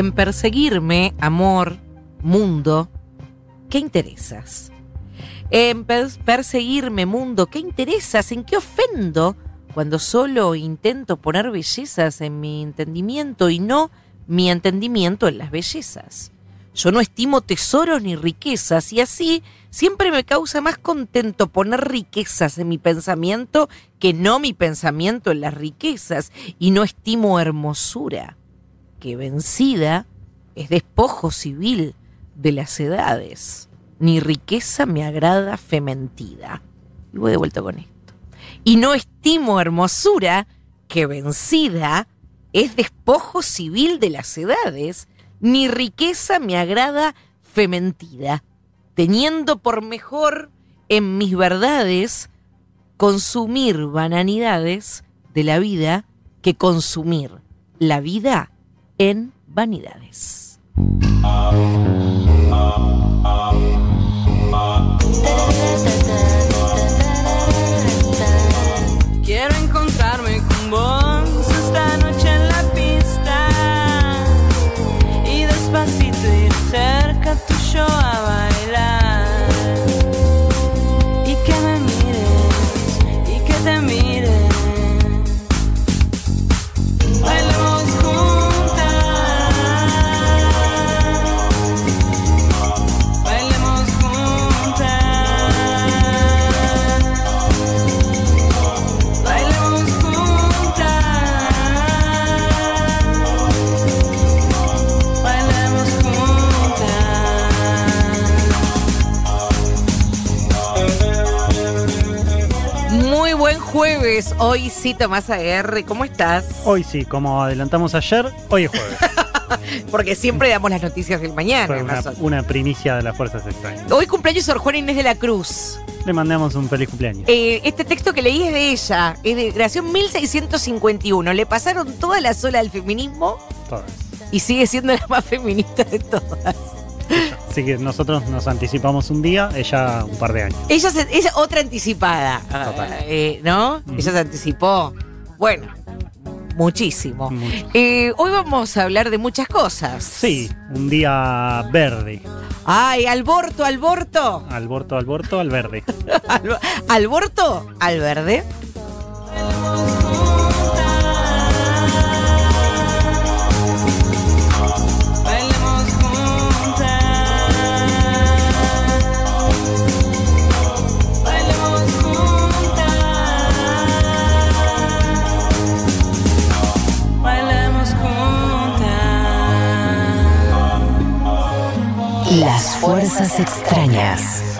En perseguirme, amor, mundo, ¿qué interesas? En per- perseguirme, mundo, ¿qué interesas? ¿En qué ofendo? Cuando solo intento poner bellezas en mi entendimiento y no mi entendimiento en las bellezas. Yo no estimo tesoros ni riquezas y así siempre me causa más contento poner riquezas en mi pensamiento que no mi pensamiento en las riquezas y no estimo hermosura, que vencida es despojo civil de las edades, ni riqueza me agrada fementida. Y voy de vuelta con esto. Y no estimo hermosura, que vencida es despojo civil de las edades, ni riqueza me agrada fementida, teniendo por mejor en mis verdades consumir bananidades de la vida que consumir la vida en vanidades. Hoy sí, Tomás Aguerre, ¿cómo estás? Hoy sí, como adelantamos ayer, hoy es jueves. Porque siempre damos las noticias del mañana. Fue una, nosotros. una primicia de las fuerzas extrañas. Hoy cumpleaños Sor Juana Inés de la Cruz. Le mandamos un feliz cumpleaños. Eh, este texto que leí es de ella, es de creación 1651. Le pasaron toda la sola del feminismo Todas. y sigue siendo la más feminista de todas. Así que nosotros nos anticipamos un día, ella un par de años. Ella se- es otra anticipada, Total. eh, ¿no? Ujú. Ella se anticipó, bueno, muchísimo. Eh, hoy vamos a hablar de muchas cosas. Sí, un día verde. Ay, alborto, alborto. Alborto, alborto, al verde. Al- alborto, al verde. Fuerzas extrañas.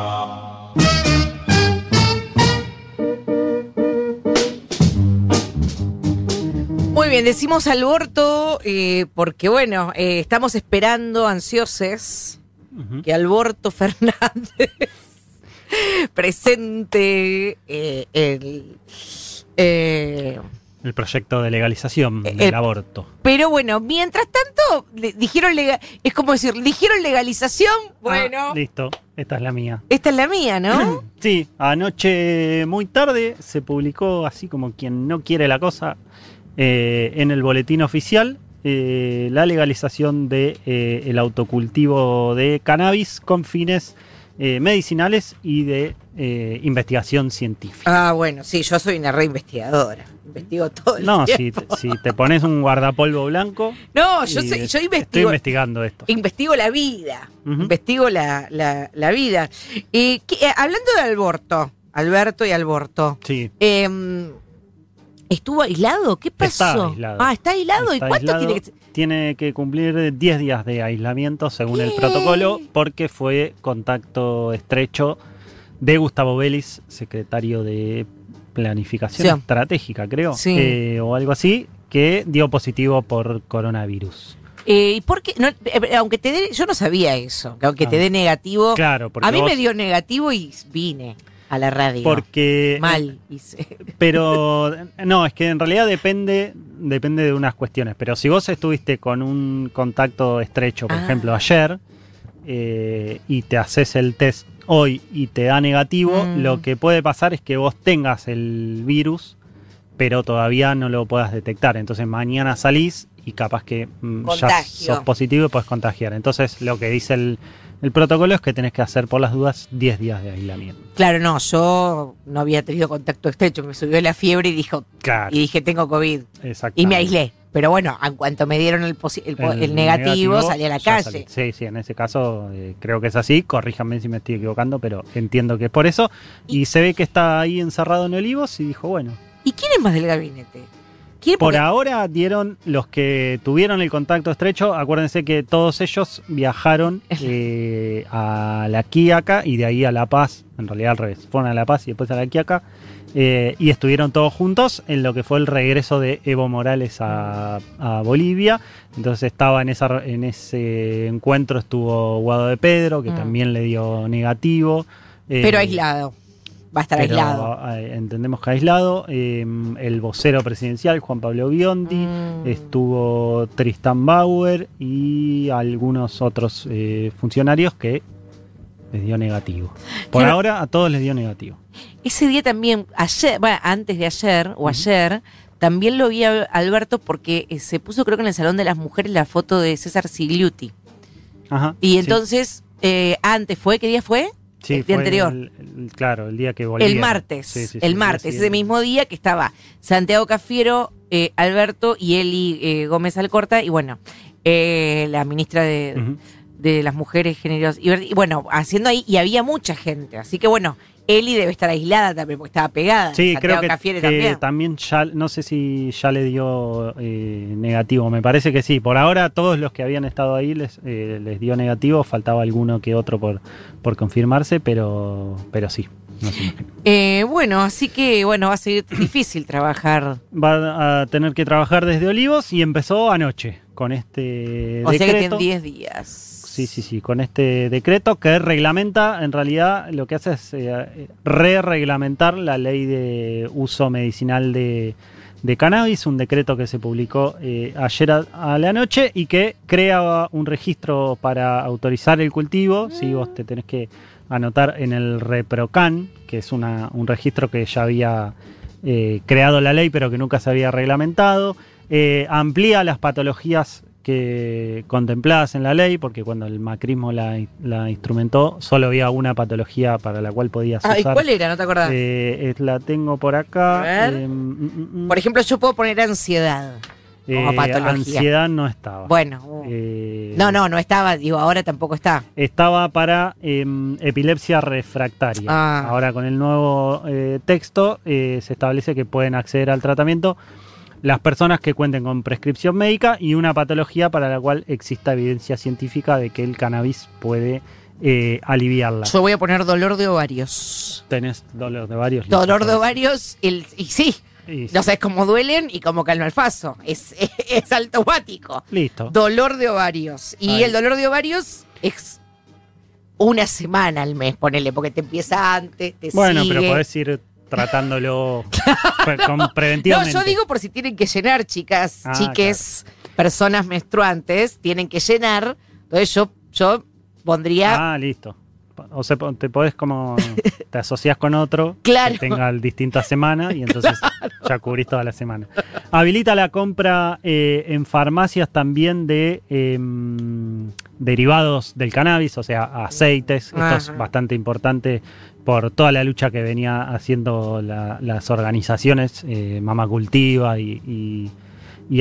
Muy bien, decimos alborto eh, porque, bueno, eh, estamos esperando ansiosos que Alborto Fernández presente eh, el... El proyecto de legalización Eh, del eh, aborto. pero bueno, mientras tanto, le- dijeron es como decir, dijeron legalización, bueno, Ah, listo, esta es la mía. esta es la mía, ¿no? Sí, anoche muy tarde se publicó, así como quien no quiere la cosa, eh, en el boletín oficial eh, la legalización de eh, el autocultivo de cannabis con fines eh, medicinales y de eh, investigación científica. Ah, bueno, sí, yo soy una reinvestigadora. Investigo todo el No, si, tiempo. te- si te pones un guardapolvo blanco, No, yo, soy- yo estoy investigo, investigando esto. investigo la vida. Investigo la, la- la vida. Eh, ¿qué- eh, hablando de Alberto, Alberto y Alberto, Sí, eh, ¿estuvo aislado? ¿Qué pasó? Está aislado. Ah, está aislado. Está ¿Y cuánto aislado. tiene que Tiene que cumplir 10 días de aislamiento según el protocolo porque fue contacto estrecho de Gustavo Vélez, secretario de Planificación Sí. Estratégica, creo, Sí. eh, o algo así, que dio positivo por coronavirus. Eh, ¿Y por qué? No, eh, aunque te dé, yo no sabía eso, que aunque te Ah. dé negativo. Claro, porque a mí vos- me dio negativo y vine a la radio. porque Mal hice. Pero no, es que en realidad depende, depende de unas cuestiones. Pero si vos estuviste con un contacto estrecho, por Ah. ejemplo, ayer, eh, y te haces el test hoy y te da negativo, Mm. lo que puede pasar es que vos tengas el virus, pero todavía no lo puedas detectar. Entonces mañana salís y capaz que mm, ya sos positivo y puedes contagiar. Entonces lo que dice el, el protocolo es que tenés que hacer por las dudas 10 días de aislamiento. Claro, no, yo no había tenido contacto estrecho, me subió la fiebre y dijo Claro, y dije tengo COVID y me aislé. Pero bueno, en cuanto me dieron el, posi- el, po- el negativo, salí a la calle. salí. Sí, sí, en ese caso eh, creo que es así. Corríjanme si me estoy equivocando, pero entiendo que es por eso. Y, se ve que está ahí encerrado en Olivos y dijo, bueno, ¿Y quién es más del gabinete? ¿Quién por ahora dieron los que tuvieron el contacto estrecho. Acuérdense que todos ellos viajaron eh, a la Quiaca y de ahí a La Paz. En realidad al revés. Fueron a La Paz y después a la Quiaca. eh, y estuvieron todos juntos en lo que fue el regreso de Evo Morales a, a Bolivia. Entonces estaba en, esa, en ese encuentro, estuvo Guado de Pedro, que Mm. también le dio negativo. Eh, Pero aislado. Va a estar pero, aislado. entendemos que aislado. Eh, el vocero presidencial, Juan Pablo Biondi. Mm. Estuvo Tristan Bauer y algunos otros eh, funcionarios que les dio negativo. Por Claro. ahora a todos les dio negativo. Ese día también, ayer, bueno, antes de ayer o ayer, también lo vi a Alberto porque eh, se puso creo que en el Salón de las Mujeres la foto de César Sigliuti. Ajá, Y sí, entonces, eh, antes fue, ¿qué día fue? Sí, el día anterior. el- el- claro, el día que volvió. El martes, el martes, ese mismo día que estaba Santiago Cafiero, eh, Alberto y Eli eh, Gómez Alcorta y bueno, eh, la ministra de, de las mujeres y, ver- y bueno, haciendo ahí y había mucha gente, así que bueno, Eli debe estar aislada también porque estaba pegada. Sí, Santiago creo que, también. también ya, no sé si ya le dio eh, negativo, me parece que sí. Por ahora todos los que habían estado ahí les, eh, les dio negativo, faltaba alguno que otro por, por confirmarse, pero, pero sí. no. Eh, bueno, así que bueno, va a ser difícil trabajar. Va a tener que trabajar desde Olivos y empezó anoche con este O sea que tienen 10 días. Sí, sí, sí, con este decreto que reglamenta, en realidad lo que hace es eh, re-reglamentar la ley de uso medicinal de, cannabis, un decreto que se publicó eh, ayer a, la noche y que crea un registro para autorizar el cultivo. Si vos te tenés que anotar en el ReproCan, que es una- un registro que ya había eh, creado la ley pero que nunca se había reglamentado. Amplía las patologías que contempladas en la ley, porque cuando el macrismo la, la instrumentó, solo había una patología para la cual podías Ay, usar. ¿cuál era? ¿No te acordás? Eh, es- la tengo por acá. A ver. Eh, mm, mm, mm. Por ejemplo, yo puedo poner ansiedad como Eh, patología. ansiedad no estaba. Bueno, uh, Eh, no, no, no estaba, digo, ahora tampoco está. Estaba para em, epilepsia refractaria. Ah. Ahora con el nuevo eh, texto eh, se establece que pueden acceder al tratamiento las personas que cuenten con prescripción médica y una patología para la cual exista evidencia científica de que el cannabis puede eh, aliviarla. Yo voy a poner dolor de ovarios. Tenés dolor de varios. Dolor de ovarios, el, y sí, Y- no sabes cómo duelen y cómo calma el faso. Es, es, automático. Listo. Dolor de ovarios. Y Ahí. el dolor de ovarios es una semana al mes, ponele, porque te empieza antes, te Bueno, sigue. pero podés ir tratándolo pre- con No, preventivamente. yo digo por si tienen que llenar, chicas, Ah, chiques, personas menstruantes, tienen que llenar. Entonces yo, yo pondría Ah, listo. O sea, te podés como. Te asocias con otro Claro. que tenga distintas semanas y entonces ya cubrís toda la semana. Habilita la compra eh, en farmacias también de em, derivados del cannabis, o sea, aceites. Esto es Ajá. bastante importante por toda la lucha que venía haciendo la- las organizaciones, eh, Mama Cultiva y,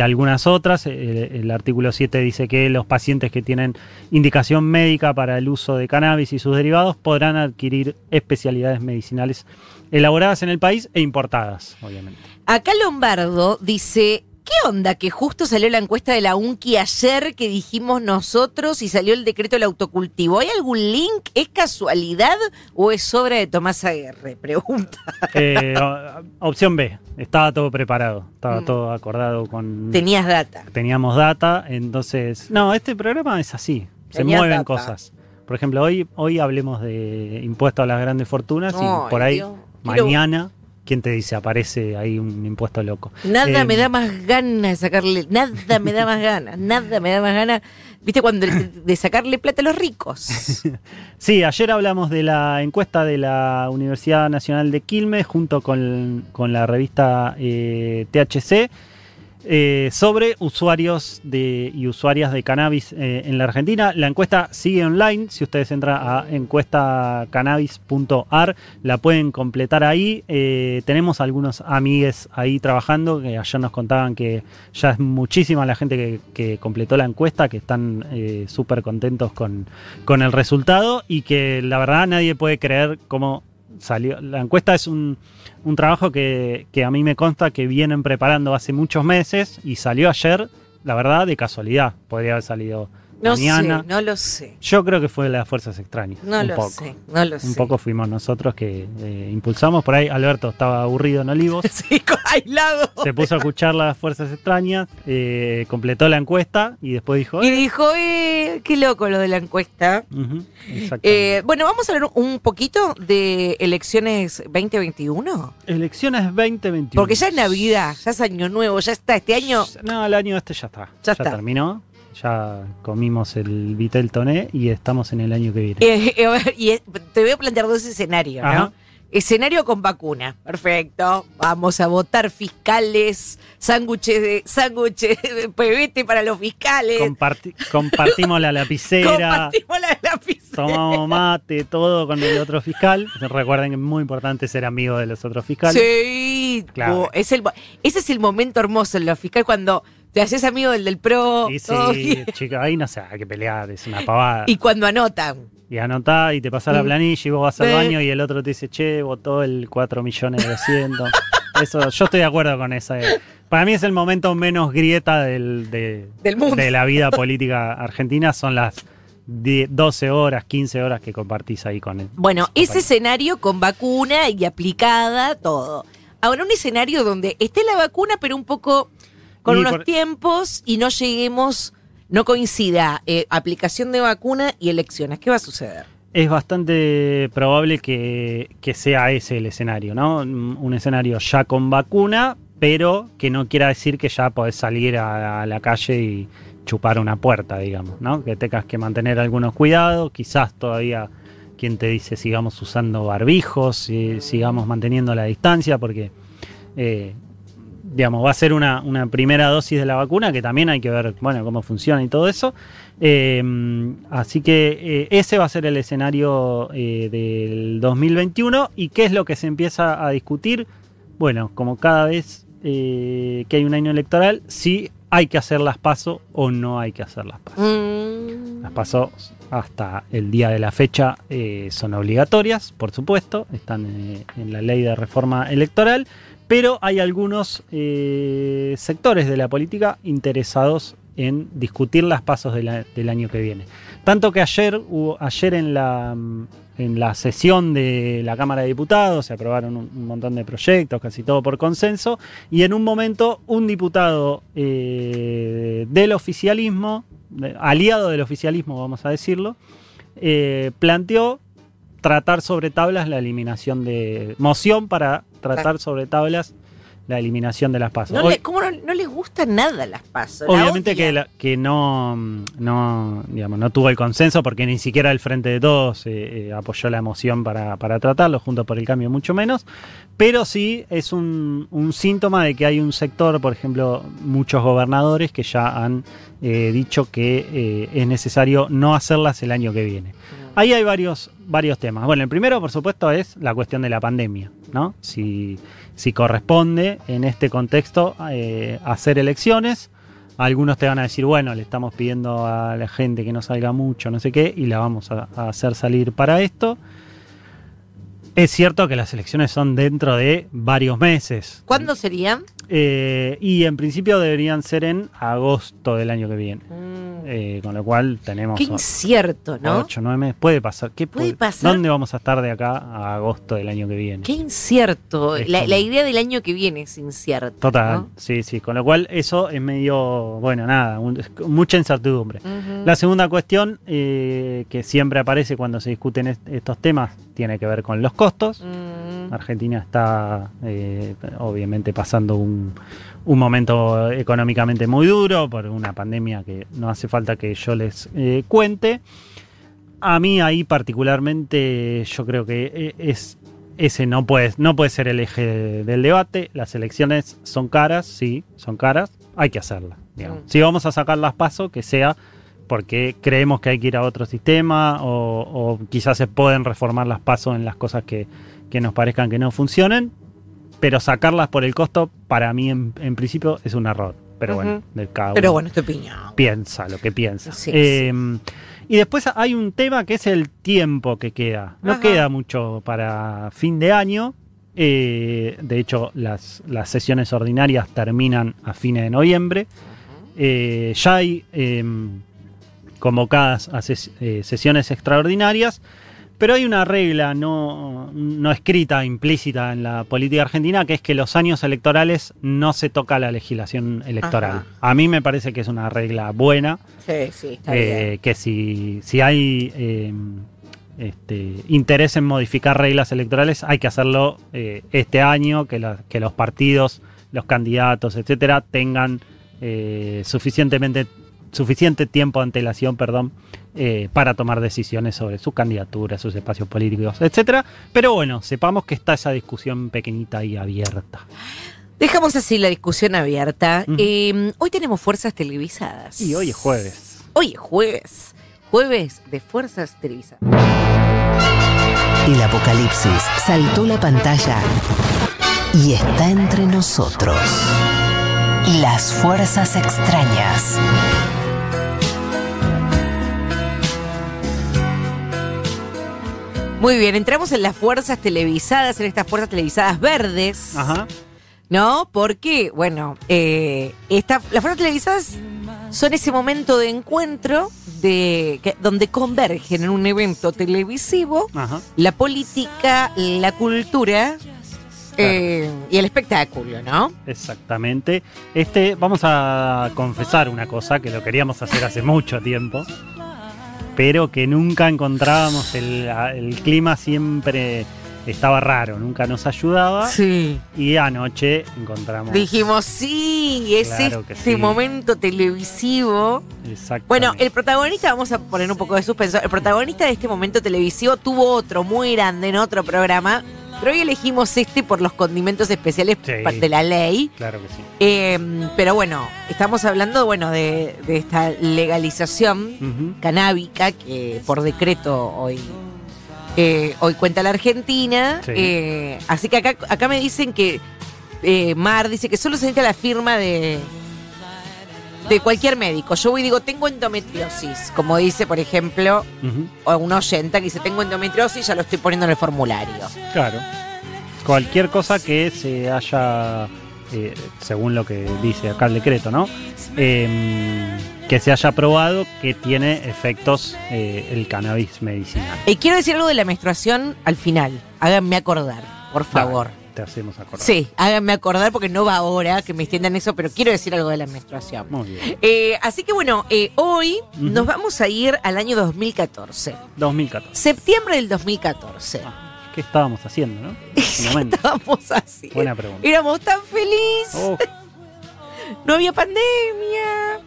algunas otras. El, el artículo 7 dice que los pacientes que tienen indicación médica para el uso de cannabis y sus derivados podrán adquirir especialidades medicinales elaboradas en el país e importadas, obviamente. Acá Lombardo dice, ¿qué onda que justo salió la encuesta de la UNCI ayer que dijimos nosotros y salió el decreto del autocultivo? ¿Hay algún link? ¿Es casualidad o es obra de Tomás Aguirre? Pregunta. Eh, opción B, estaba todo preparado, estaba Mm. todo acordado con... Tenías data. teníamos data, entonces... No, este programa es así, se Tenías mueven data. cosas. Por ejemplo, hoy, hoy hablemos de impuesto a las grandes fortunas y por ahí Dios. Quiero- mañana, ¿quién te dice? Aparece ahí un impuesto loco. Nada Eh, me da más ganas de sacarle, nada me da más ganas, nada me da más ganas, viste, cuando de, de sacarle plata a los ricos. Sí, ayer hablamos de la encuesta de la Universidad Nacional de Quilmes junto con, con la revista eh, THC. Eh, sobre usuarios de, y usuarias de cannabis eh, en la Argentina. La encuesta sigue online. Si ustedes entran a encuestacannabis.ar, la pueden completar ahí. Eh, tenemos algunos amigues ahí trabajando que ayer nos contaban que ya es muchísima la gente que, completó la encuesta, que están súper contentos con, con el resultado y que la verdad nadie puede creer cómo salió. La encuesta es un, un trabajo que, que a mí me consta que vienen preparando hace muchos meses y salió ayer, la verdad, de casualidad. Podría haber salido No mañana. sé, no lo sé. Yo creo que fue las fuerzas extrañas. No un lo poco. sé, no lo sé. Un poco fuimos nosotros que eh, impulsamos. Por ahí Alberto estaba aburrido en Olivos. Sí, aislado. Se puso a escuchar las fuerzas extrañas, eh, completó la encuesta y después dijo... Y "Eh". dijo, eh, qué loco lo de la encuesta. Eh, bueno, vamos a hablar un poquito de elecciones 2021. Elecciones 2021. Porque ya es Navidad, ya es Año Nuevo, ya está. Este año No, el año este ya está. Ya está. terminó. Ya comimos el Vitel Toné y estamos en el año que viene. Eh, eh, a ver, y te voy a plantear dos escenarios, ¿no? Escenario con vacuna, perfecto. Vamos a votar fiscales, sándwiches de sándwiches de pebete para los fiscales. Comparti- compartimos la lapicera, Compartimos la lapicera. tomamos mate, todo con el otro fiscal. Recuerden que es muy importante ser amigo de los otros fiscales. Sí, Claro. Es el, ese es el momento hermoso en los fiscales cuando te haces amigo del del pro sí, bien. chicos, ahí no se hay que pelear, es una pavada. y cuando anotan. Y anotá y te pasa la Mm. planilla y vos vas al baño y el otro te dice, che, votó el 4 millones 200. Eso, yo estoy de acuerdo con esa. eh. Para mí es el momento menos grieta del, de, Del mundo. de la vida política argentina. Son las 10, 12 horas, 15 horas que compartís ahí con él. Bueno, ese escenario con vacuna y aplicada, todo. Ahora, un escenario donde esté la vacuna, pero un poco con Y unos por- tiempos y no lleguemos, no coincida eh, aplicación de vacuna y elecciones. ¿Qué va a suceder? Es bastante probable que, que sea ese el escenario, ¿no? Un escenario ya con vacuna, pero que no quiera decir que ya podés salir a, a la calle y chupar una puerta, digamos, ¿no? Que tengas que mantener algunos cuidados, quizás todavía quien te dice sigamos usando barbijos, y sigamos manteniendo la distancia, porque, eh, digamos, va a ser una, una primera dosis de la vacuna que también hay que ver, bueno, cómo funciona y todo eso. Eh, así que eh, ese va a ser el escenario eh, del 2021. ¿Y qué es lo que se empieza a discutir? Bueno, como cada vez que hay un año electoral, si hay que hacer las pasos o no hay que hacer las pasos. Mm, Las pasos hasta el día de la fecha eh, son obligatorias, por supuesto, están eh, en la ley de reforma electoral, pero hay algunos eh, sectores de la política interesados en discutir las pasos del año que viene. Tanto que ayer, hubo- ayer en la, mm, en la sesión de la Cámara de Diputados se aprobaron un, montón de proyectos, casi todo por consenso, y en un momento un diputado del oficialismo, aliado del oficialismo, vamos a decirlo, eh, planteó tratar sobre tablas la eliminación de. moción para tratar sobre tablas la eliminación de las pasos. no Hoy- le- ¿Cómo no, no les gustan nada las pasos? Obviamente que, la- que no, no, digamos, no tuvo el consenso porque ni siquiera el Frente de Todos eh, eh, apoyó la moción para, para tratarlo, junto por el cambio mucho menos, pero sí es un, un síntoma de que hay un sector, por ejemplo, muchos gobernadores que ya han eh, dicho que es necesario no hacerlas el año que viene. Ahí hay varios, varios temas. Bueno, el primero, por supuesto, es la cuestión de la pandemia, ¿no? Si, si corresponde en este contexto eh, hacer elecciones. Algunos te van a decir, bueno, le estamos pidiendo a la gente que no salga mucho, no sé qué, y la vamos a, a hacer salir para esto. Es cierto que las elecciones son dentro de varios meses. ¿Cuándo serían? Eh, y en principio deberían ser en agosto del año que viene. Eh, con lo cual tenemos Qué incierto, ¿no? 8, 9 meses. Puede pasar. ¿Qué Puede pasar. ¿Dónde vamos a estar de acá a agosto del año que viene? Qué incierto. La, idea del año que viene es incierta. Total, ¿no? sí, sí. Con lo cual eso es medio, bueno, nada, un- mucha incertidumbre. La segunda cuestión eh, que siempre aparece cuando se discuten est- estos temas tiene que ver con los costos. Mm. Argentina está eh, obviamente pasando un, un momento económicamente muy duro por una pandemia que no hace falta que yo les eh, cuente. A mí ahí particularmente yo creo que eh, es ese no puede, no puede ser el eje del debate. Las elecciones son caras, sí, son caras. hay que hacerla. digamos. Mm. Si vamos a sacar las pasos, que sea porque creemos que hay que ir a otro sistema o, o quizás se pueden reformar las pasos en las cosas que, que nos parezcan que no funcionen, pero sacarlas por el costo, para mí en, en principio es un error. Pero bueno, Ujú. de cada Pero bueno, tu opinión. piensa lo que piensa. Sí, Eh, Y después hay un tema que es el tiempo que queda. No Ajá. queda mucho para fin de año. Eh, de hecho, las, las sesiones ordinarias terminan a fines de noviembre. Eh, ya hay eh, convocadas a ses- eh, sesiones extraordinarias, pero hay una regla no, no escrita, implícita en la política argentina, que es que los años electorales no se toca la legislación electoral. Ajá. A mí me parece que es una regla buena, Sí, sí, está eh, bien. que si, si hay eh, este, interés en modificar reglas electorales, hay que hacerlo eh, este año, que, la- que los partidos, los candidatos, etcétera, tengan eh, suficientemente suficiente tiempo de antelación, perdón, eh, para tomar decisiones sobre sus candidaturas, sus espacios políticos, etcétera. Pero bueno, sepamos que está esa discusión pequeñita y abierta. Dejamos así la discusión abierta. Eh, hoy tenemos fuerzas televisadas. Y hoy es jueves. Hoy es jueves. Jueves de fuerzas televisadas. El apocalipsis saltó la pantalla y está entre nosotros. Las fuerzas extrañas. Muy bien, entramos en las fuerzas televisadas, en estas fuerzas televisadas verdes. Ajá. ¿No? Porque, bueno, eh, esta- las fuerzas televisadas son ese momento de encuentro de, que- donde convergen en un evento televisivo Ajá. la política, la cultura eh, y el espectáculo, ¿no? Exactamente. Este, vamos a confesar una cosa que lo queríamos hacer hace mucho tiempo, pero que nunca encontrábamos el, el clima siempre estaba raro, nunca nos ayudaba Sí. y anoche encontramos. Dijimos, sí, es Claro este sí. momento televisivo. Exactamente. Bueno, el protagonista, vamos a poner un poco de suspenso, el protagonista de este momento televisivo tuvo otro muy grande en otro programa, pero hoy elegimos este por los condimentos especiales Sí. de la ley. Claro que sí. Eh, pero bueno, estamos hablando bueno de, de esta legalización Ujú. canábica que por decreto hoy, eh, hoy cuenta la Argentina. Sí. Eh, así que acá, acá me dicen que eh, Mar dice que solo se necesita la firma de, de cualquier médico. Yo voy y digo, tengo endometriosis, como dice, por ejemplo, o un oyenta que dice, tengo endometriosis, ya lo estoy poniendo en el formulario. Claro. Cualquier cosa que se haya, eh, según lo que dice acá el decreto, ¿no? Em, que se haya probado que tiene efectos eh, el cannabis medicinal. Y quiero decir algo de la menstruación al final. Háganme acordar, por favor. Dale, te hacemos acordar. Sí, háganme acordar porque no va ahora que me extiendan eso, pero quiero decir algo de la menstruación. Muy bien. Eh, así que bueno, eh, hoy nos vamos a ir al año 2014. 2014. Septiembre del 2014. Ah, ¿Qué estábamos haciendo, no? Momento. Estábamos así. Buena pregunta. Éramos tan felices, Oh, no había pandemia.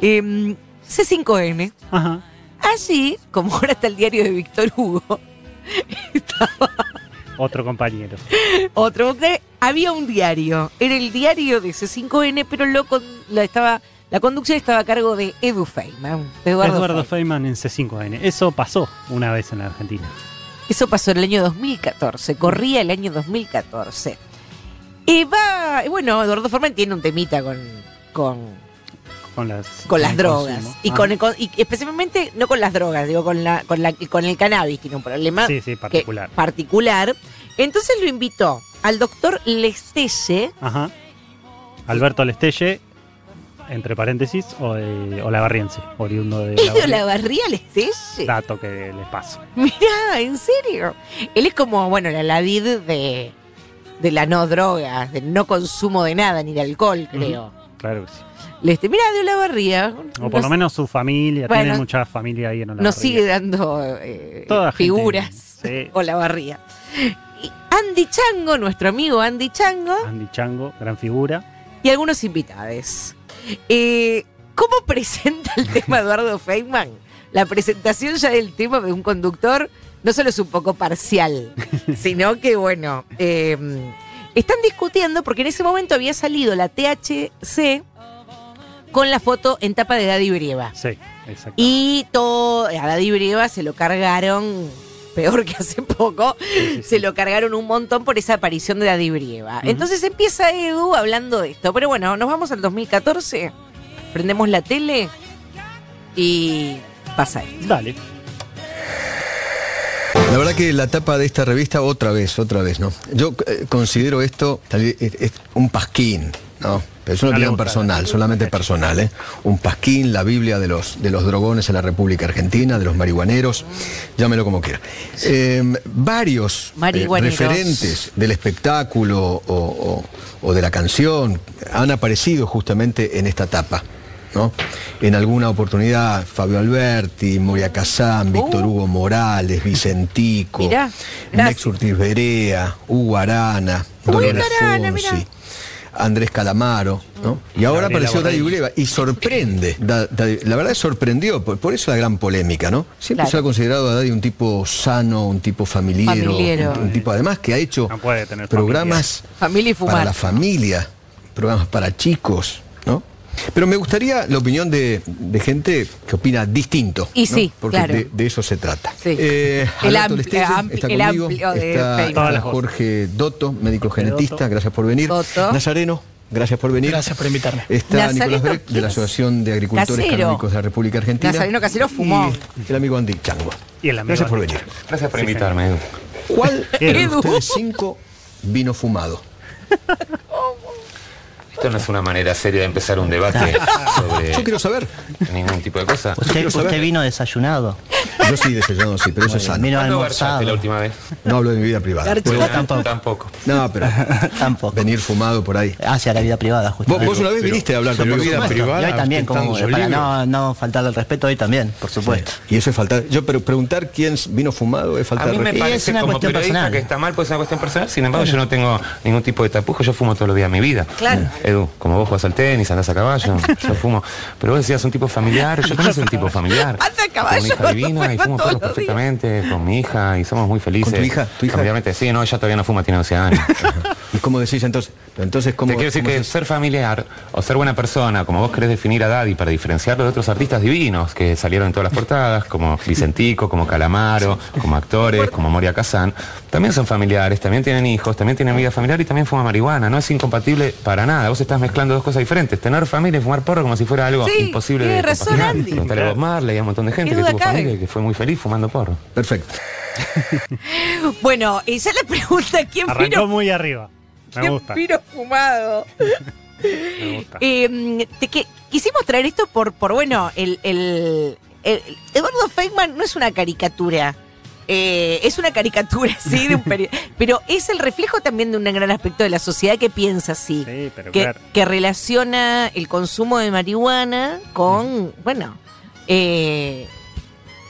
Em, C5N. ajá. Allí, como ahora está el diario de Víctor Hugo, estaba Otro compañero. otro que había un diario. Era el diario de C5N, pero lo con- la, estaba, la conducción estaba a cargo de Edu Feynman. de Eduardo, Eduardo Feynman. Feynman en C5N. Eso pasó una vez en la Argentina. Eso pasó en el año 2014, corría el año 2014. Y va, bueno, Eduardo Feynman tiene un temita con, con, Con las, con las drogas. consumo. Y, con, el- con- y especialmente, no con las drogas, digo, con, la, con, la, con el cannabis tiene un problema Sí, sí, que- particular. particular. Entonces lo invitó al doctor Lestelle, Ajá. Alberto Lestelle, entre paréntesis, o, de, o Lavarriense, oriundo de ¿Es de Olavarría. Olavarría Lestelle? Dato que les paso. Mirá, ¿en serio? Él es como, bueno, la Lavid de, de la no drogas, del no consumo de nada, ni de alcohol, creo. Claro que sí. Leste, mirá, de Olavarría. O por lo menos su familia, Bueno, tiene mucha familia ahí en Olavarría. Nos sigue dando eh, Toda gente, figuras. sí. Olavarría. Y Andy Chango, nuestro amigo Andy Chango, Andy Chango, gran figura. y algunos invitados. Eh, ¿Cómo presenta el tema Eduardo Feynman? La presentación ya del tema de un conductor no solo es un poco parcial, sino que, bueno, eh, están discutiendo porque en ese momento había salido la THC con la foto en tapa de Daddy Brieva. Sí, exacto. Y todo, a Daddy Brieva se lo cargaron, peor que hace poco, sí, se sí. lo cargaron un montón por esa aparición de Daddy Brieva. Entonces empieza Edu hablando de esto. Pero bueno, nos vamos al 2014, prendemos la tele y pasa esto. Dale. La verdad que la tapa de esta revista, otra vez, otra vez, ¿no? Yo eh, considero esto tal vez, es- es un pasquín, ¿no? Pero es una opinión personal, solamente personal, ¿eh? Un pasquín, la Biblia de los, de los drogones en la República Argentina, de los marihuaneros, llámelo como quiera. Eh, varios eh, referentes del espectáculo o, o- o de la canción han aparecido justamente en esta tapa. ¿no? En alguna oportunidad, Fabio Alberti, Moria Kazán, Víctor Hugo Morales, Vicentico, Uh. Nex Urtiz Berea, Hugo Arana, Dolores. Fonsi, Andrés Calamaro, ¿no? Y ahora Gabriela apareció Daddy. Breva y sorprende. Da- la verdad sorprendió, por, por eso la gran polémica, ¿no? Siempre Claro. se ha considerado a Daddy un tipo sano, un tipo familiero, Familiero. Un, un tipo además que ha hecho No puede tener programas Familia y para la familia, programas para chicos. Pero me gustaría la opinión de, de gente que opina distinto. Y ¿no? sí, Porque claro. de, de eso se trata. Sí. Eh, El Lestelle ampli- está el conmigo, amplio de está. Todas. Jorge Dotto, médico Jorge genetista, Dotto. gracias por venir. Dotto. Nazareno, gracias por venir. Gracias por invitarme. Está Nazareno, Nicolás Breck, ¿quién de la? Asociación de Agricultores. Canónicos de la República Argentina. Nazareno Casero fumó. Y el amigo Andy Chango. Y el amigo gracias por venir. Gracias por Sí, invitarme, Edu. ¿Cuál de ustedes cinco vino fumado? Esto no es una manera seria de empezar un debate sobre Yo quiero saber. ningún tipo de cosa. Usted, vino desayunado. Yo sí desayunado, sí, pero eso es sano. Vino ¿Cuándo almorzado. garchaste la última vez? No hablo de mi vida privada. Puedo- tampoco. Tampoco. No, pero Tampoco. venir fumado por ahí. Hacia la vida privada, Vos, justamente. vos una vez viniste a hablar pero conmigo. vida privada, y hoy también, como para no, no faltarle el respeto, hoy también, por supuesto. Y eso es faltar. Yo, pero preguntar quién vino fumado es A faltar mí me Y es parece una como cuestión periodista personal. que está mal, pues es una cuestión personal. Sin embargo, yo no tengo ningún tipo de tapujo. Yo fumo todos los días de mi vida. Claro. Edu, como vos jugás al tenis, andás a caballo, yo fumo. Pero vos decías un tipo familiar. Yo también soy un tipo familiar. Anda a caballo, Con una hija divina y fumo todos días. perfectamente con mi hija y somos muy felices. ¿Con tu hija? ¿Tu hija? Sí, no, ella todavía no fuma, tiene 12 años. ¿Y cómo decís entonces? Entonces, ¿cómo, Te quiero decir cómo que se- ser familiar o ser buena persona, como vos querés definir a Daddy para diferenciarlo de otros artistas divinos que salieron en todas las portadas, como Vicentico, como Calamaro, como actores, como Moria Kazán, también son familiares, también tienen hijos, también tienen vida familiar y también fuman marihuana. No es incompatible para nada. Vos estás mezclando dos cosas diferentes. Tener familia y fumar porro como si fuera algo Sí, imposible de razón, compaginar. Andy. Preguntale a Bob Marley, a un montón de gente que tuvo cabe. familia y que fue muy feliz fumando porro. Perfecto. Bueno, esa es la pregunta: ¿quién Arrancó vino, muy arriba. Me gusta. vino fumado? Me gusta. Eh, te que- quisimos traer esto por, por bueno, el, el- el- Eduardo Feynman no es una caricatura. Eh, es una caricatura, sí, de un peri- pero es el reflejo también de un gran aspecto de la sociedad que piensa así. Sí, pero que, claro. que relaciona el consumo de marihuana con, bueno, eh,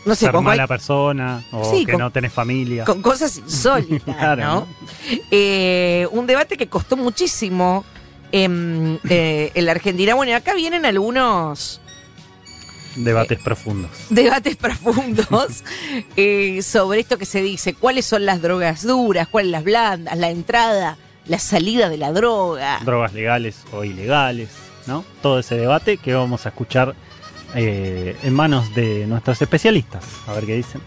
no sé, Ser con, cual- mala persona o Sí, que con- no tenés familia. con cosas insólitas, Claro, ¿no? ¿no? Eh, un debate que costó muchísimo em, eh, en la Argentina. Bueno, acá vienen algunos Debates profundos. debates profundos eh, sobre esto que se dice, cuáles son las drogas duras, cuáles las blandas, la entrada, la salida de la droga. Drogas legales o ilegales, ¿no? Todo ese debate que vamos a escuchar eh, en manos de nuestros especialistas. A ver qué dicen.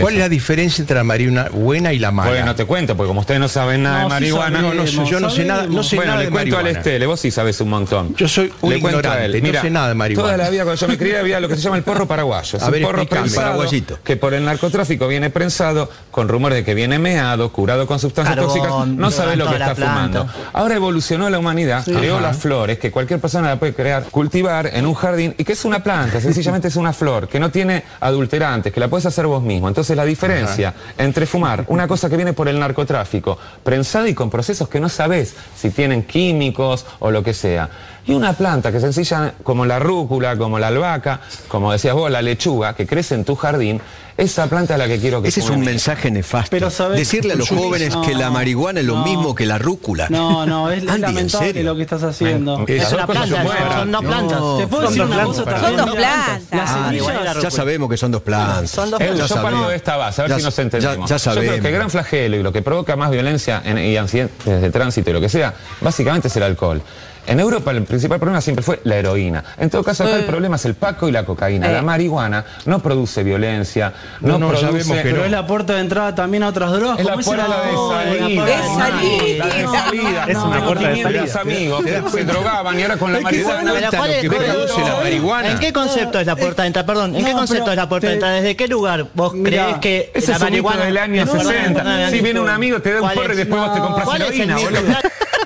¿Cuál es la diferencia entre la marihuana buena y la mala? Bueno, te cuento, porque como ustedes no saben nada No, de sí marihuana. sabemos, No, no sé, yo no sé nada- no sé bueno, nada le de cuento al. Estele, vos sí sabes un montón. Yo soy un Le cuento a ignorante, él. no sé nada de marihuana. Toda la vida cuando yo me crié había lo que se llama el porro paraguayo. Es A un ver, porro prensado Paraguayito. que por el narcotráfico viene prensado con rumor de que viene meado, curado con sustancias Carbón, tóxicas. No sabe lo que está fumando. Ahora evolucionó la humanidad, creó Ajá. las flores que cualquier persona la puede crear, cultivar en un jardín y que es una planta, sencillamente es una flor, que no tiene adulterantes, que la puedes hacer vos mismo. Entonces la diferencia entre fumar una cosa que viene por el narcotráfico, prensada y con procesos que no sabés si tienen químicos o lo que sea. Y una planta que sencilla como la rúcula, como la albahaca, como decías vos, la lechuga, que crece en tu jardín, esa planta es la que quiero que Ese es un mi- mensaje nefasto. Pero, ¿sabes? Decirle a los Yo- jóvenes no, que la marihuana es lo no. mismo que la rúcula. No, no, es, Andy, ¿en lamentable lo que estás haciendo. Es una planta, son dos plantas. No. Te puedo Son decir dos una plantas, cosa también. Son dos plantas. Ah, semillas. Ya sabemos que son dos plantas. Son dos plantas. yo Ya parto sabemos. de esta base, a ver Ya- si nos ya- entendemos. ya Yo creo sabemos. que el gran flagelo y lo que provoca más violencia en- y accidentes de tránsito y lo que sea, básicamente es el alcohol. En Europa el principal problema siempre fue la heroína. En todo caso, acá el problema es el paco y la cocaína. Eh. La marihuana no produce violencia, no, No, no, ya produce... vemos que Pero no. es la puerta de entrada también a otras drogas. Es la puerta de salida. puerta De salida. La de salida. Es una puerta de salida. los amigos que se drogaban y ahora con la Es marihuana... cuenta ¿cuál lo es- que cuál es- produce la marihuana. ¿En qué concepto es la puerta de entrada? Perdón, ¿en qué concepto es la puerta de entrada? ¿Desde qué lugar vos crees que la es marihuana del año No, no, 60. no, no, si viene un amigo, te da un ¿Cuál porro y es? después vos te compras ¿Cuál es heroína, boludo.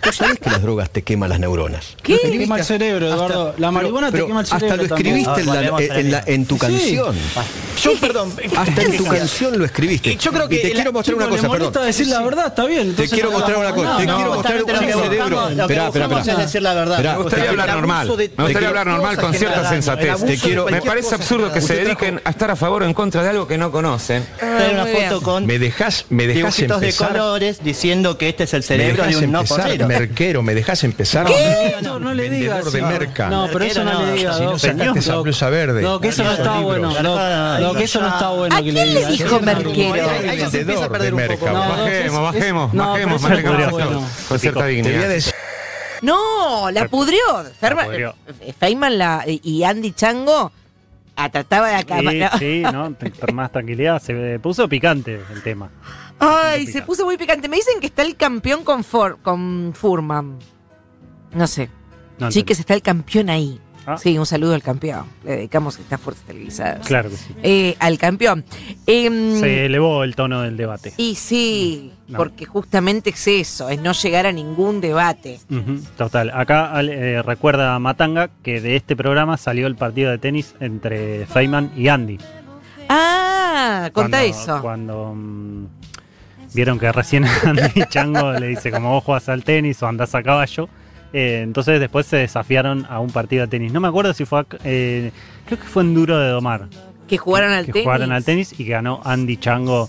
¿Vos sabés que las drogas te queman las neuronas? ¿Qué? Te quema el cerebro, Eduardo. la marihuana Pero te quema el cerebro. hasta lo escribiste en, la- Volvemos en a la la- en tu Sí. canción. Yo, perdón. Hasta en tu canción lo escribiste. Y yo creo que Y te la- quiero mostrar Chico, una cosa, perdón. decir la verdad, está bien. Te quiero mostrar una cosa. Te quiero mostrar un cerebro. buscamos- lo que Esperá, esperá, buscamos esperá. es decir la verdad. Me gustaría hablar normal. Me gustaría hablar normal con cierta sensatez. Te quiero- Me parece absurdo que se dediquen a estar a favor o en contra de algo que no conocen. Trae una foto con Me dejas, me dejas dibujitos de empezar. colores diciendo que este es el cerebro de un no empezar, porrero. Merquero, me dejas empezar. Héctor, no le Vendedor digas. de no. merca. No, pero eso no, le no. digas. Si no sacaste esa blusa verde. No, que eso no está bueno. Ay, Doc, eso no está bueno ¿A que le quién le digas. dijo no merquero? Ahí se empieza a Vendedor perder de un poco. No, Bajemos, bajemos, no, bajemos, no con cierta a dignidad. No, la pudrió. Pudrió. eh, Feynman la, y Andy Chango ah, trataba de acá. Sí, no. sí, ¿no? Más tranquilidad. Se puso picante el tema. Ay, se puso muy picante. Me dicen que está el campeón con, For- con Furman. No sé. No, Chiques, está el campeón ahí. Ah. Sí, un saludo al campeón. Le dedicamos estas fuerzas televisadas. Claro que sí. Eh, al campeón. Em, Se elevó el tono del debate. Y sí, No. porque justamente es eso, es no llegar a ningún debate. Total. Acá eh, recuerda Matanga que de este programa salió el partido de tenis entre Feynman y Andy. Ah, contá Cuando- eso. Cuando mm, vieron que recién Andy Chango le dice como vos jugás al tenis o andás a caballo. eh, entonces después se desafiaron a un partido de tenis. No me acuerdo si fue, eh, creo que fue en Duro de Domar. Que jugaron al que tenis. jugaron al tenis y ganó Andy Chango.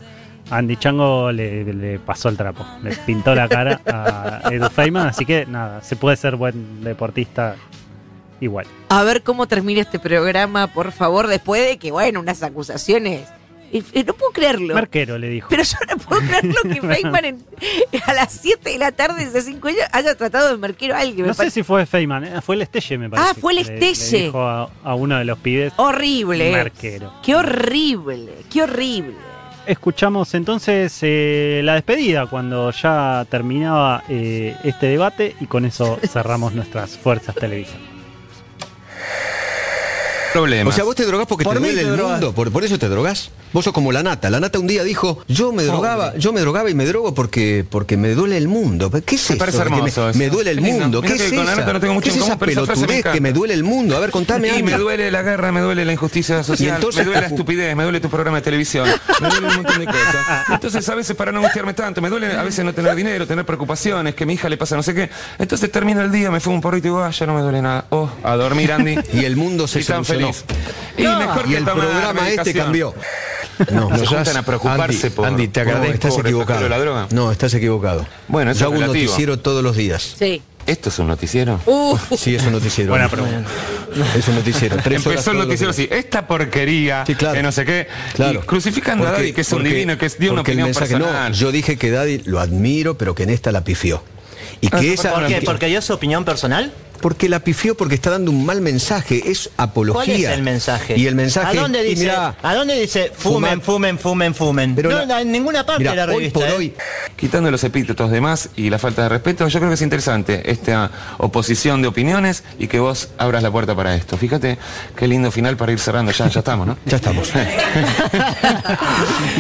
Andy Chango le, le pasó el trapo, le pintó la cara a Edu Feynman, así que nada, se puede ser buen deportista igual. A ver cómo termina este programa, por favor, después de que, bueno, unas acusaciones. Y- no puedo creerlo. Merquero le dijo. Pero yo no puedo creerlo que Feynman en- a las 7 de la tarde de hace 5 años haya tratado de merquero a alguien. No sé si fue Feynman, eh, fue el Estelle, me parece. Ah, fue el que le- le Estelle. dijo a, a uno de los pibes, horrible. Merquero. Qué horrible, qué horrible. Escuchamos entonces eh, la despedida cuando ya terminaba eh, este debate y con eso cerramos nuestras fuerzas televisivas. Problemas. O sea, vos te drogás porque Por te duele te el drogas. mundo, por, por eso te drogás. Vos sos como la nata. La nata un día dijo, yo me drogaba, yo me drogaba y me drogo porque, porque me duele el mundo. ¿Qué es Me eso? me, eso. me duele el lindo. mundo. ¿Qué es que con la esa? nata no tengo mucho ¿Qué es en esa común, pero esa frase me pelotudez que me duele el mundo? A ver, contame Y algo. me duele la guerra, me duele la injusticia social, entonces- me duele la estupidez, me duele tu programa de televisión, me duele un montón de cosas. Entonces, a veces, para no angustiarme tanto, me duele a veces no tener dinero, tener preocupaciones, que a mi hija le pasa no sé qué. Entonces termina el día, me fumo un porrito y digo, ah, ya no me duele nada. Oh, a dormir, Andy. Y el mundo se y tan. Feliz. Y mejor Y que el programa este cambió. No, se juntan a preocuparse Andy, por, Andy, te No, agradezco. estás el equivocado. de la droga. No, estás equivocado. Bueno, eso Yo es hago un noticiero todos los días. Sí. ¿Esto es un noticiero? Uh, Sí, es un noticiero. Buena pregunta. Es un noticiero. Tres Empezó el noticiero así, esta porquería, Sí, claro. que no sé qué, Claro. y crucificando a Porque- Daddy, que es un porque- divino, que es, dio una opinión mensaje, personal. No, yo dije que Daddy lo admiro, pero que en esta la pifió. Y Ah, que esa, ¿Por qué? que- ¿Porque dio su opinión personal? Porque la pifió porque está dando un mal mensaje, es apología. ¿Cuál es el mensaje? Y el mensaje ¿A dónde dice, mirá, ¿a dónde dice fumen, fumen, fumen, fumen? Pero no, la- en ninguna parte mirá, de la hoy revista. por ¿eh? hoy Quitando los epítetos de más y la falta de respeto, yo creo que es interesante esta oposición de opiniones y que vos abras la puerta para esto. Fíjate qué lindo final para ir cerrando. Ya, ya estamos, ¿no? ya estamos. Ya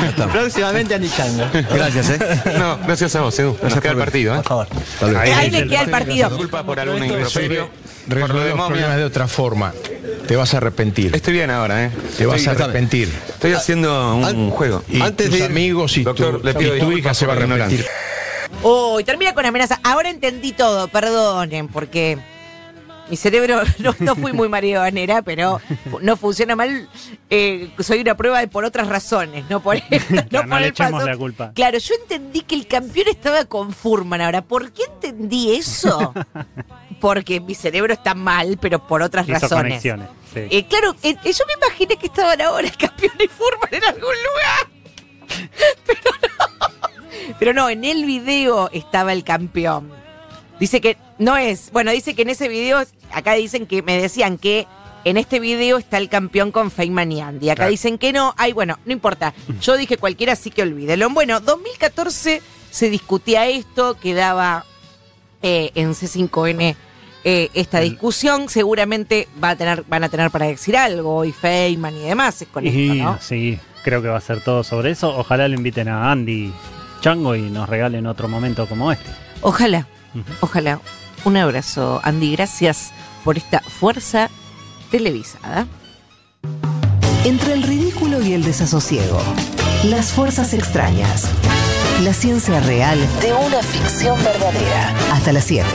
estamos. Próximamente Andy Chango. Gracias, ¿eh? No, gracias a vos, Edu. Nos Gracias queda el partido, ¿eh? Por favor. Ahí le queda el partido. Disculpa por alguna lo de los momia. problemas de otra forma. Te vas a arrepentir. Estoy bien ahora, ¿eh? Te vas a arrepentir. Estoy haciendo un An- juego. Y Antes tus de amigos y tu, Doctor, le pido y tu disculpas hija se va a arrepentir. Uy, termina con amenaza. Ahora entendí todo, perdonen, porque mi cerebro no, no fui muy marionera, pero no funciona mal. Eh, soy una prueba de por otras razones, no por esto, no, no por le el echemos paso. la culpa. Claro, yo entendí que el campeón estaba con Furman. Ahora, ¿por qué entendí eso? Porque mi cerebro está mal, pero por otras Hizo razones. sí. Eh, claro, eh, eh, yo me imaginé que estaban ahora el campeón y Furman en algún lugar. Pero no. Pero no, en el video estaba el campeón. Dice que No es. Bueno, dice que en ese video, acá dicen que me decían que en este video está el campeón con Feynman y Andy. Acá Claro. dicen que no. Ay, bueno, no importa. Yo dije cualquiera, así que olvídelo. Bueno, 2014 se discutía esto, quedaba eh, en C5N eh, esta discusión. Seguramente va a tener, van a tener para decir algo, y Feynman y demás con Y esto, ¿no? sí, creo que va a ser todo sobre eso. Ojalá lo inviten a Andy Chango y nos regalen otro momento como este. Ojalá, ojalá. Un abrazo, Andy. Gracias por esta fuerza televisada. Entre el ridículo y el desasosiego. Las fuerzas extrañas. La ciencia real de una ficción verdadera. Hasta las 7.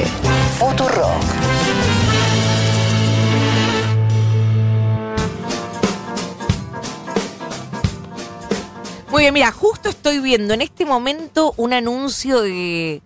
Futurock. Muy bien, mira, justo estoy viendo en este momento un anuncio de,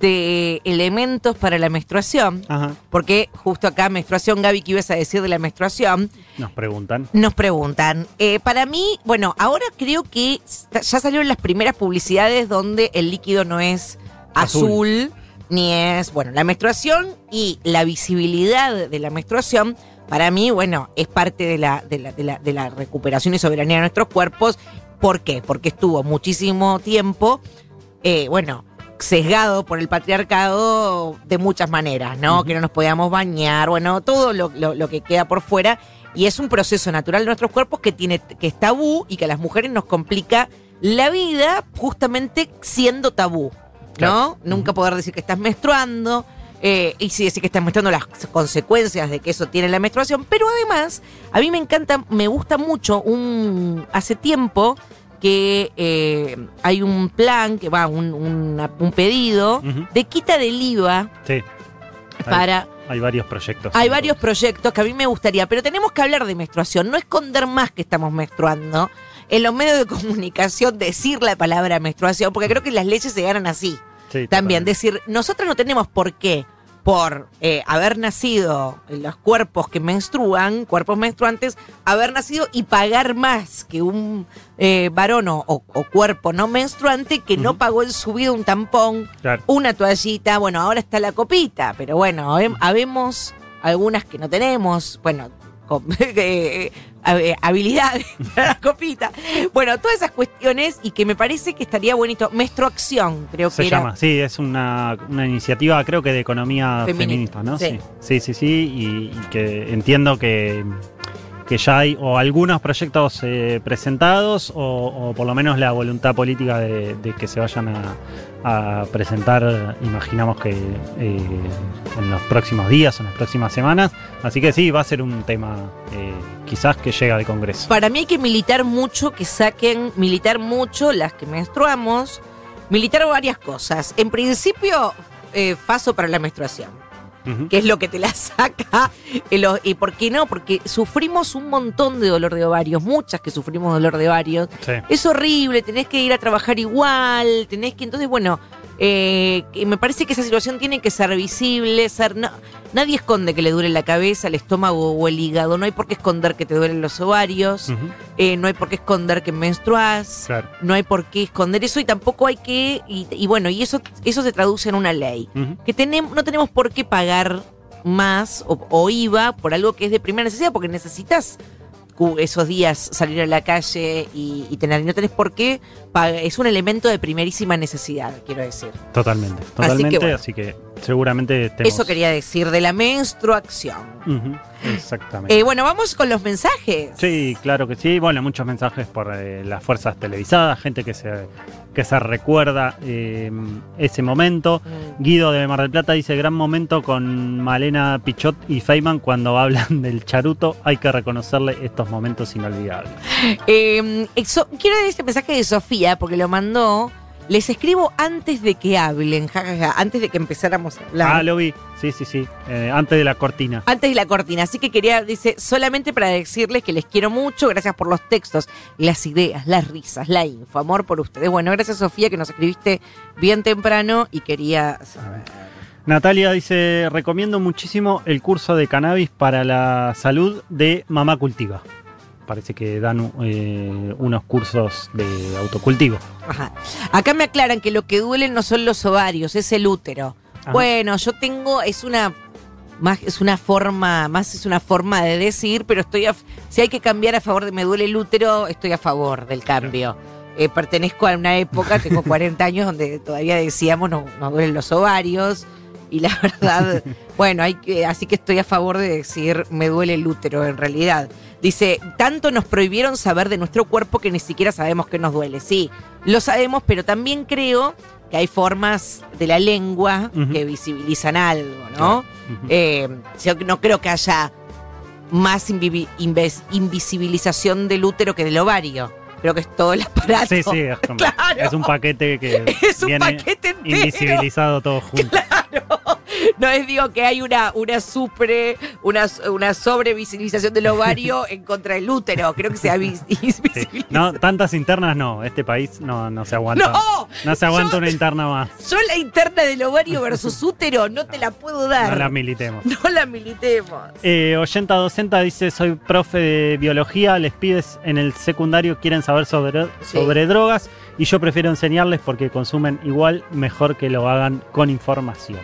de elementos para la menstruación. Ajá. Porque justo acá, menstruación, Gaby, ¿qué ibas a decir de la menstruación? Nos preguntan. Nos preguntan. Eh, para mí, bueno, ahora creo que ya salieron las primeras publicidades donde el líquido no es azul, Azul. ni es, bueno, la menstruación y la visibilidad de la menstruación. Para mí, bueno, es parte de la, de la, de la, de la recuperación y soberanía de nuestros cuerpos. ¿Por qué? Porque estuvo muchísimo tiempo, eh, bueno, sesgado por el patriarcado de muchas maneras, ¿no? Que no nos podíamos bañar, bueno, todo lo, lo- lo que queda por fuera. Y es un proceso natural de nuestros cuerpos que, tiene, que es tabú y que a las mujeres nos complica la vida justamente siendo tabú, ¿no? Claro. Nunca poder decir que estás menstruando. eh, y si decir que estás menstruando las consecuencias de que eso tiene la menstruación. Pero además, a mí me encanta, me gusta mucho un hace tiempo que eh, hay un plan, que va, un, un pedido de quita del IVA Sí. para... Hay varios proyectos. Hay varios proyectos que a mí me gustaría, pero tenemos que hablar de menstruación, no esconder más que estamos menstruando. En los medios de comunicación decir la palabra menstruación, porque creo que las leyes se ganan así. Sí, También totalmente. decir, nosotros no tenemos por qué, por eh, haber nacido en los cuerpos que menstruan, cuerpos menstruantes, haber nacido y pagar más que un eh, varón o, cuerpo no menstruante que no pagó en su vida un tampón, Claro. una toallita, bueno, ahora está la copita, pero bueno, habe- habemos algunas que no tenemos, bueno, con- eh, habilidades para la copita. Bueno, todas esas cuestiones y que me parece que estaría bonito. Menstruación, creo Se que era. llama, sí, es una, una iniciativa creo que de economía Feminista, feminista, ¿no? sí. Sí, sí, sí, sí, y, y que entiendo que, que ya hay o algunos proyectos eh, presentados o, o por lo menos la voluntad política de, de que se vayan a, a presentar, imaginamos que eh, en los próximos días o en las próximas semanas. Así que sí, va a ser un tema eh, quizás que llega al Congreso. Para mí hay que militar mucho, que saquen, militar mucho las que menstruamos, militar varias cosas. En principio, eh, paso para la menstruación. Que es lo que te la saca. lo- ¿Y por qué no? Porque sufrimos un montón de dolor de ovarios, muchas que sufrimos dolor de ovarios. Sí. Es horrible, tenés que ir a trabajar igual, tenés que. Entonces, bueno, eh, me parece que esa situación tiene que ser visible, ser. no- nadie esconde que le duele la cabeza, el estómago o el hígado, no hay por qué esconder que te duelen los ovarios, eh, no hay por qué esconder que menstruás Claro. no hay por qué esconder eso y tampoco hay que y, y bueno y eso eso se traduce en una ley que tenemos no tenemos por qué pagar más o, o IVA por algo que es de primera necesidad porque necesitas esos días salir a la calle y, y tener y no tenés por qué es un elemento de primerísima necesidad quiero decir Totalmente, totalmente, así que, bueno. Seguramente eso quería decir de la menstruación Exactamente. Eh, bueno vamos con los mensajes Sí, claro que sí. Bueno, muchos mensajes por eh, las fuerzas televisadas, gente que se, que se recuerda eh, ese momento. Mm. Guido de Mar del Plata dice, gran momento con Malena Pichot y Feynman cuando hablan del charuto. Hay que reconocerle estos momentos inolvidables. Eso- quiero dar este mensaje de Sofía porque lo mandó. Les escribo antes de que hablen, jajaja, antes de que empezáramos a hablar. Ah, lo vi. Sí, sí, sí. Eh, antes de la cortina. Antes de la cortina, así que quería, dice, solamente para decirles que les quiero mucho, gracias por los textos, las ideas, las risas, la info, amor por ustedes. Bueno, gracias Sofía que nos escribiste bien temprano y quería... Natalia dice, recomiendo muchísimo el curso de cannabis para la salud de Mamá Cultiva. Parece que dan eh, unos cursos de autocultivo. Ajá. Acá me aclaran que lo que duele no son los ovarios, es el útero. Ajá. Bueno, yo tengo, es una más es una forma, más es una forma de decir, pero estoy a- si hay que cambiar a favor de me duele el útero, estoy a favor del cambio. Eh, pertenezco a una época, tengo 40 años, donde todavía decíamos no, nos duelen los ovarios. Y la verdad, bueno, hay que, así que estoy a favor de decir me duele el útero en realidad. Dice, tanto nos prohibieron saber de nuestro cuerpo que ni siquiera sabemos que nos duele. Sí, lo sabemos, pero también creo que hay formas de la lengua que visibilizan algo, ¿no? Ujú. Eh, yo no creo que haya más invisibilización del útero que del ovario. Creo que es todo el aparato. Sí, sí, es, como- Claro. es un paquete que Es un viene paquete entero. invisibilizado todo junto. No es digo que hay una, una supre, una, una sobrevisibilización del ovario en contra del útero. Creo que se ha vis- Sí. visibilizado. No, tantas internas no. Este país no, no se aguanta. ¡No! No se aguanta Yo- una interna más. Yo la interna del ovario versus útero no te la puedo dar. No la militemos. No la militemos. Eh, 80-200 dice, soy profe de biología, les pides en el secundario quieren saber sobre, Sí. sobre drogas y yo prefiero enseñarles porque consumen igual, mejor que lo hagan con información.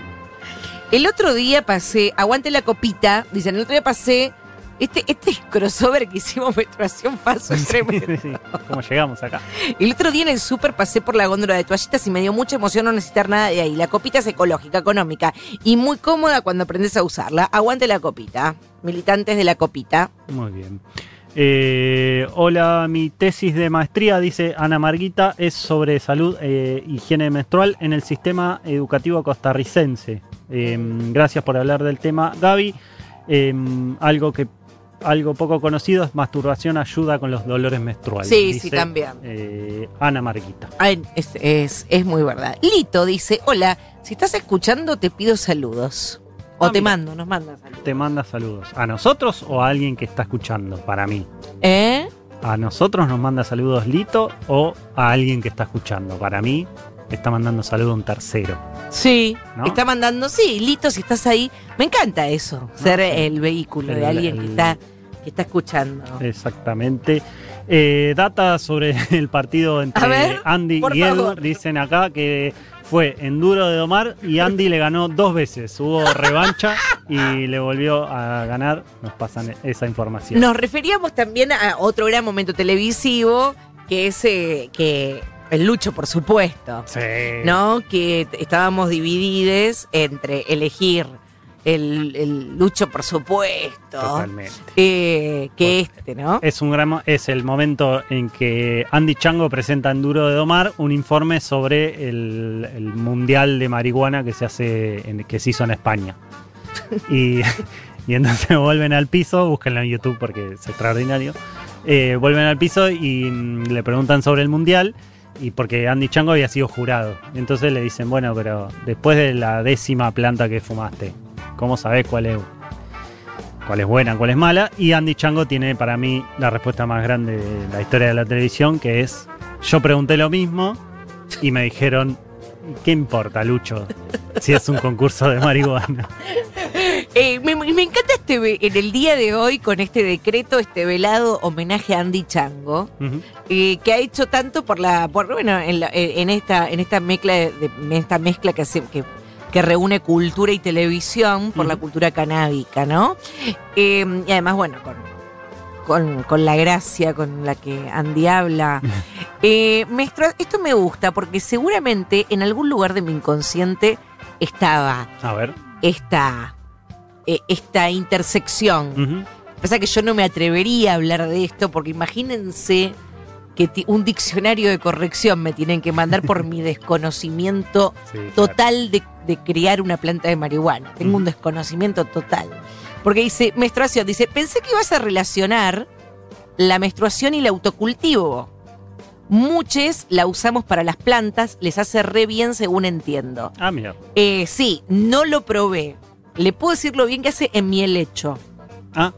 El otro día pasé, aguante la copita, dicen, el otro día pasé este, este crossover que hicimos menstruación falso es tremendo. Sí, ¿Cómo llegamos acá? El otro día en el súper pasé por la góndola de toallitas y me dio mucha emoción no necesitar nada de ahí. La copita es ecológica, económica y muy cómoda cuando aprendes a usarla. Aguante la copita. Militantes de la copita. Muy bien. Eh, hola, mi tesis de maestría, dice Ana Marguita, es sobre salud e higiene menstrual en el sistema educativo costarricense. Eh, gracias por hablar del tema, Gaby. Eh, algo que algo poco conocido es masturbación ayuda con los dolores menstruales. Sí, dice, sí, también. eh, Ana Marguita. Ay, es, es, es muy verdad. Lito dice, hola, si estás escuchando te pido saludos. O Ah, te mira. mando, nos manda saludos. Te manda saludos. ¿A nosotros o a alguien que está escuchando? Para mí. ¿Eh? ¿A nosotros nos manda saludos Lito o a alguien que está escuchando? Para mí está mandando saludos un tercero. Sí, ¿No? está mandando, sí, Lito, si estás ahí. Me encanta eso, ser sí. el vehículo de El- alguien que está, que está escuchando. Exactamente. Eh, data sobre el partido entre ver, Andy y Edu. favor. Dicen acá que fue en duro de domar y Andy le ganó dos veces. Hubo revancha y le volvió a ganar. Nos pasan esa información. Nos referíamos también a otro gran momento televisivo, que es eh, que el Lucho, por supuesto, Sí. ¿no? Que estábamos divididos entre elegir el, el Lucho, por supuesto, Totalmente. eh, que este, ¿no? Es un gran es el momento en que Andy Chango presenta en Duro de Domar un informe sobre el, el mundial de marihuana que se hace en- que se hizo en España. Y, y entonces vuelven al piso, búsquenlo en YouTube porque es extraordinario. Eh, vuelven al piso y mm, le preguntan sobre el mundial y porque Andy Chango había sido jurado. Entonces le dicen, bueno, pero después de la décima planta que fumaste, ¿cómo sabés cuál es cuál es buena, cuál es mala. Y Andy Chango tiene para mí la respuesta más grande de la historia de la televisión, que es, yo pregunté lo mismo y me dijeron, ¿qué importa, Lucho? Si es un concurso de marihuana. Eh, me, me encanta este en el día de hoy con este decreto, este velado homenaje a Andy Chango, eh, que ha hecho tanto por la, por, bueno, en, la- en esta, en esta mezcla, de, en esta mezcla que, hace- que, que reúne cultura y televisión por la cultura canábica, ¿no? Eh, y además, bueno, con, con, con la gracia con la que Andy habla. Eh, me extra- esto me gusta porque seguramente en algún lugar de mi inconsciente estaba A ver. esta, eh, esta intersección. Ujú. Pasa que yo no me atrevería a hablar de esto porque imagínense que un diccionario de corrección me tienen que mandar por mi desconocimiento Sí, claro. total de, de criar una planta de marihuana. Tengo un desconocimiento total. Porque dice, menstruación, dice, pensé que ibas a relacionar la menstruación y el autocultivo. Muchos la usamos para las plantas, les hace re bien según entiendo. Ah, mira. Eh, sí, no lo probé. Le puedo decir lo bien que hace en mi helecho. Ah,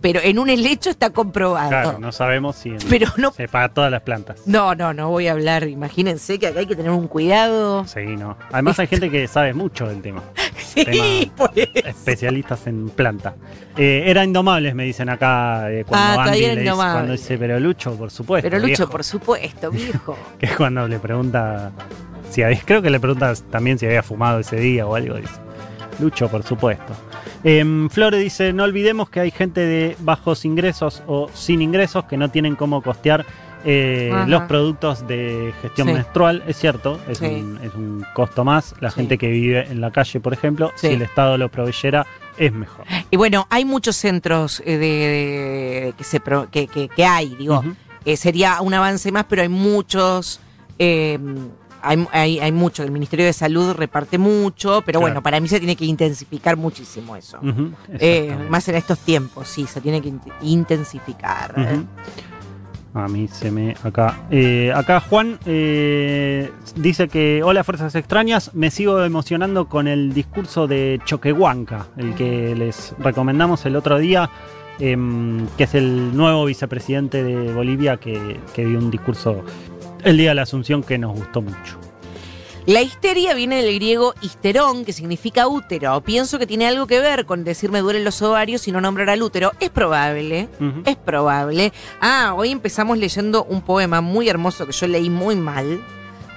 Pero en un helecho está comprobado. claro, no sabemos si en- Pero no, se para todas las plantas. no, no, no voy a hablar. Imagínense que acá hay que tener un cuidado. Sí, no. Además hay gente que sabe mucho del tema. Sí, Tema- eso. especialistas en planta. Eh, era indomables, me dicen acá eh, cuando Ah, todavía era le dice, Indomable. cuando dice, pero Lucho, por supuesto. Pero Lucho, viejo". por supuesto, viejo. Que es cuando le pregunta si había- creo que le preguntas también si había fumado ese día o algo. Dice. Lucho, por supuesto. Em, Flore dice, no olvidemos que hay gente de bajos ingresos o sin ingresos que no tienen cómo costear eh, los productos de gestión Sí. menstrual. Es cierto, es, Sí. un, es un costo más. La Sí. gente que vive en la calle, por ejemplo, si el Estado lo proveyera, es mejor. Y bueno, hay muchos centros eh, de, de- que, se pro- que, que- que hay, digo. Eh, sería un avance más, pero hay muchos. Hay, hay, hay mucho. El Ministerio de Salud reparte mucho, pero Claro. bueno, para mí se tiene que intensificar muchísimo eso. Eh, más en estos tiempos, sí, se tiene que int- intensificar. A mí se me. Acá. Eh, acá Juan eh, dice que. Hola, Fuerzas Extrañas. Me sigo emocionando con el discurso de Choquehuanca, el que les recomendamos el otro día, em, que es el nuevo vicepresidente de Bolivia que, que dio un discurso el día de la Asunción que nos gustó mucho. La histeria viene del griego histerón, que significa útero. Pienso que tiene algo que ver con decir me duelen los ovarios y no nombrar al útero. Es probable. Es probable. Ah, hoy empezamos leyendo un poema muy hermoso que yo leí muy mal,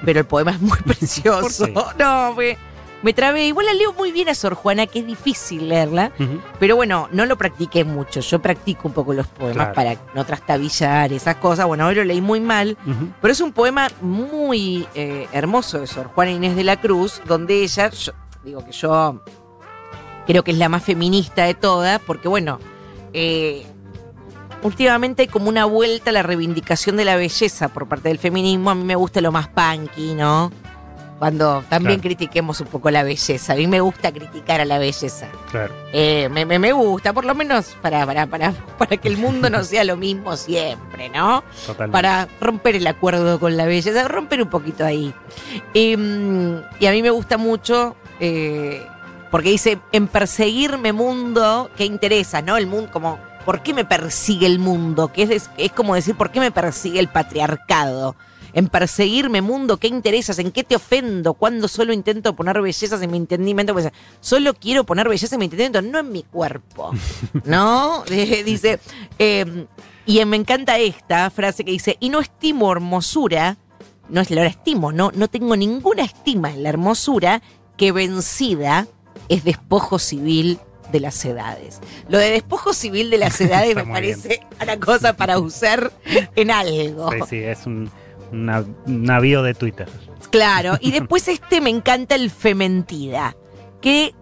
pero el poema es muy precioso. ¿Por No, me, me trabé. Igual la leo muy bien a Sor Juana, que es difícil leerla. Pero bueno, no lo practiqué mucho. Yo practico un poco los poemas Claro. para no trastabillar esas cosas. Bueno, hoy lo leí muy mal. Pero es un poema muy eh, hermoso de Sor Juana Inés de la Cruz, donde ella, yo- digo que yo creo que es la más feminista de todas, porque bueno, eh, últimamente hay como una vuelta a la reivindicación de la belleza por parte del feminismo. A mí me gusta lo más punky, ¿no? Cuando también Claro. critiquemos un poco la belleza. A mí me gusta criticar a la belleza. Claro. Eh, me, me- me gusta, por lo menos para, para, para, para que el mundo no sea lo mismo siempre, ¿no? Totalmente. para romper el acuerdo con la belleza, romper un poquito ahí. Y, mm, y a mí me gusta mucho, eh, porque dice, en perseguirme mundo, ¿qué interesa? ¿No? El mundo, como, ¿por qué me persigue el mundo? Que es, es como decir, ¿por qué me persigue el patriarcado? En perseguirme mundo, ¿qué interesas? ¿En qué te ofendo? Cuando solo intento poner bellezas en mi entendimiento? Pues, solo quiero poner belleza en mi entendimiento, no en mi cuerpo. ¿No? Eh, dice, eh, y me encanta esta frase que dice, y no estimo hermosura, no es la estimo, no, no tengo ninguna estima en la hermosura que vencida es despojo civil de las edades. Lo de despojo civil de las edades me muy bien. parece una cosa para usar en algo. Sí, sí, es un, una- navío de Twitter. Claro, y después este me encanta el fementida, que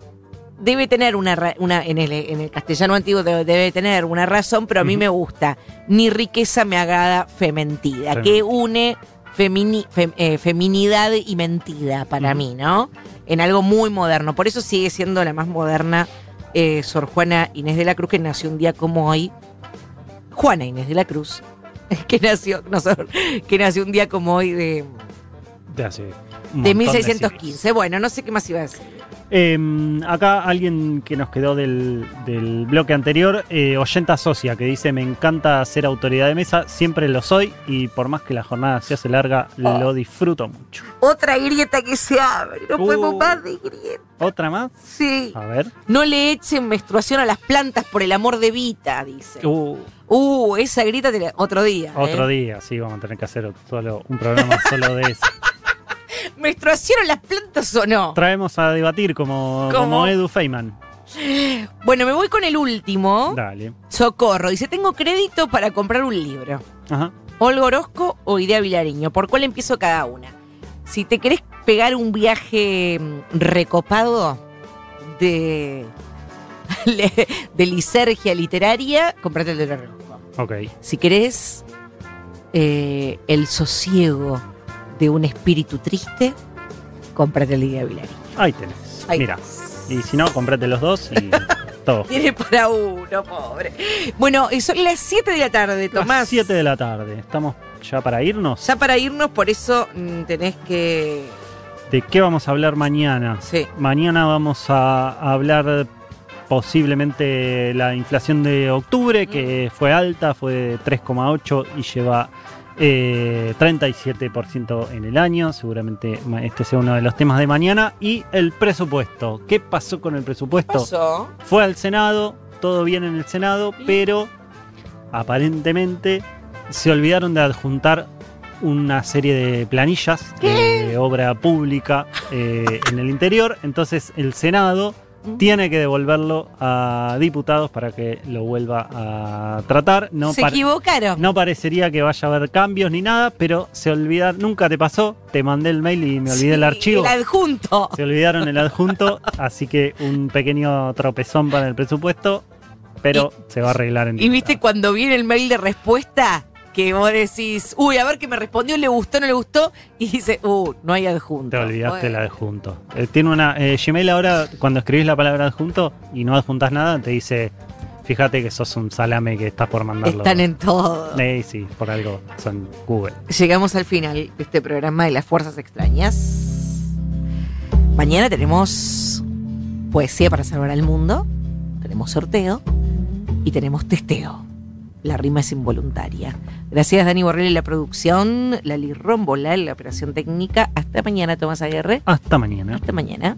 debe tener una, una en, el, en el castellano antiguo debe, debe tener una razón, pero a mí me gusta. Ni riqueza me agrada fementida, que une femini- fem- eh, feminidad y mentida para mí, ¿no? En algo muy moderno. Por eso sigue siendo la más moderna eh, Sor Juana Inés de la Cruz, que nació un día como hoy. Juana Inés de la Cruz, que nació, no, que nació un día como hoy de, De hace de montón 1615. Bueno, no sé qué más iba a decir. Eh, acá alguien que nos quedó del, del bloque anterior, eh, Oyenta Socia, que dice, me encanta ser autoridad de mesa, siempre lo soy y por más que la jornada se hace larga, Oh. lo disfruto mucho. Otra grieta que se abre. No Uh. podemos más de grieta. ¿Otra más? Sí. A ver. No le echen menstruación a las plantas por el amor de Vita, dice. Uh, Uh, esa grieta te la- otro día. otro ¿eh? día, sí, vamos a tener que hacer solo un programa solo de eso. ¿Menstruación las plantas o no? Traemos a debatir como, ¿Cómo? como Edu Feynman. Bueno, me voy con el último. Dale. Socorro. Dice, tengo crédito para comprar un libro. Ajá. Olga Orozco o Idea Vilariño. ¿Por cuál empiezo cada una? Si te querés pegar un viaje mm, recopado de, de lisergia literaria, comprate el de Orozco. Ok. Si querés eh, el sosiego de un espíritu triste, cómprate el de Idea Vilariño. Ahí tenés. Ahí Mira. Y si no, comprate los dos y todo. Tiene para uno, pobre. Bueno, y son las 7 de la tarde, Tomás. Las 7 de la tarde. ¿Estamos ya para irnos? Ya para irnos, por eso mm, tenés que. ¿De qué vamos a hablar mañana? Sí. Mañana vamos a, hablar posiblemente la inflación de octubre, que fue alta, fue de 3,8 y lleva eh, 37% en el año. Seguramente este sea uno de los temas de mañana. Y el presupuesto. ¿Qué pasó con el presupuesto? pasó? Fue al Senado, todo bien en el Senado, pero aparentemente se olvidaron de adjuntar una serie de planillas de obra pública eh, en el interior. Entonces el Senado tiene que devolverlo a diputados para que lo vuelva a tratar. No Se equivocaron. no parecería que vaya a haber cambios ni nada, pero se olvidaron, nunca te pasó, te mandé el mail y me olvidé el archivo. El adjunto. Se olvidaron el adjunto, así que un pequeño tropezón para el presupuesto, pero se va a arreglar en Y viste cuando viene el mail de respuesta, que vos decís, uy, a ver que me respondió, le gustó, no le gustó, y dice, uh, no hay adjunto. Te olvidaste el Bueno. adjunto. Eh, tiene una eh, Gmail ahora, cuando escribís la palabra adjunto y no adjuntas nada, te dice, fíjate que sos un salame que estás por mandarlo. Están en todo. Eh, sí, por algo, son Google. Llegamos al final de este programa de las fuerzas extrañas. Mañana tenemos poesía para salvar al mundo, tenemos sorteo y tenemos testeo. La rima es involuntaria. Gracias Dani Borrell en la producción, Lali Rombola en la operación técnica. Hasta mañana, Tomás Aguirre. Hasta mañana. Hasta mañana.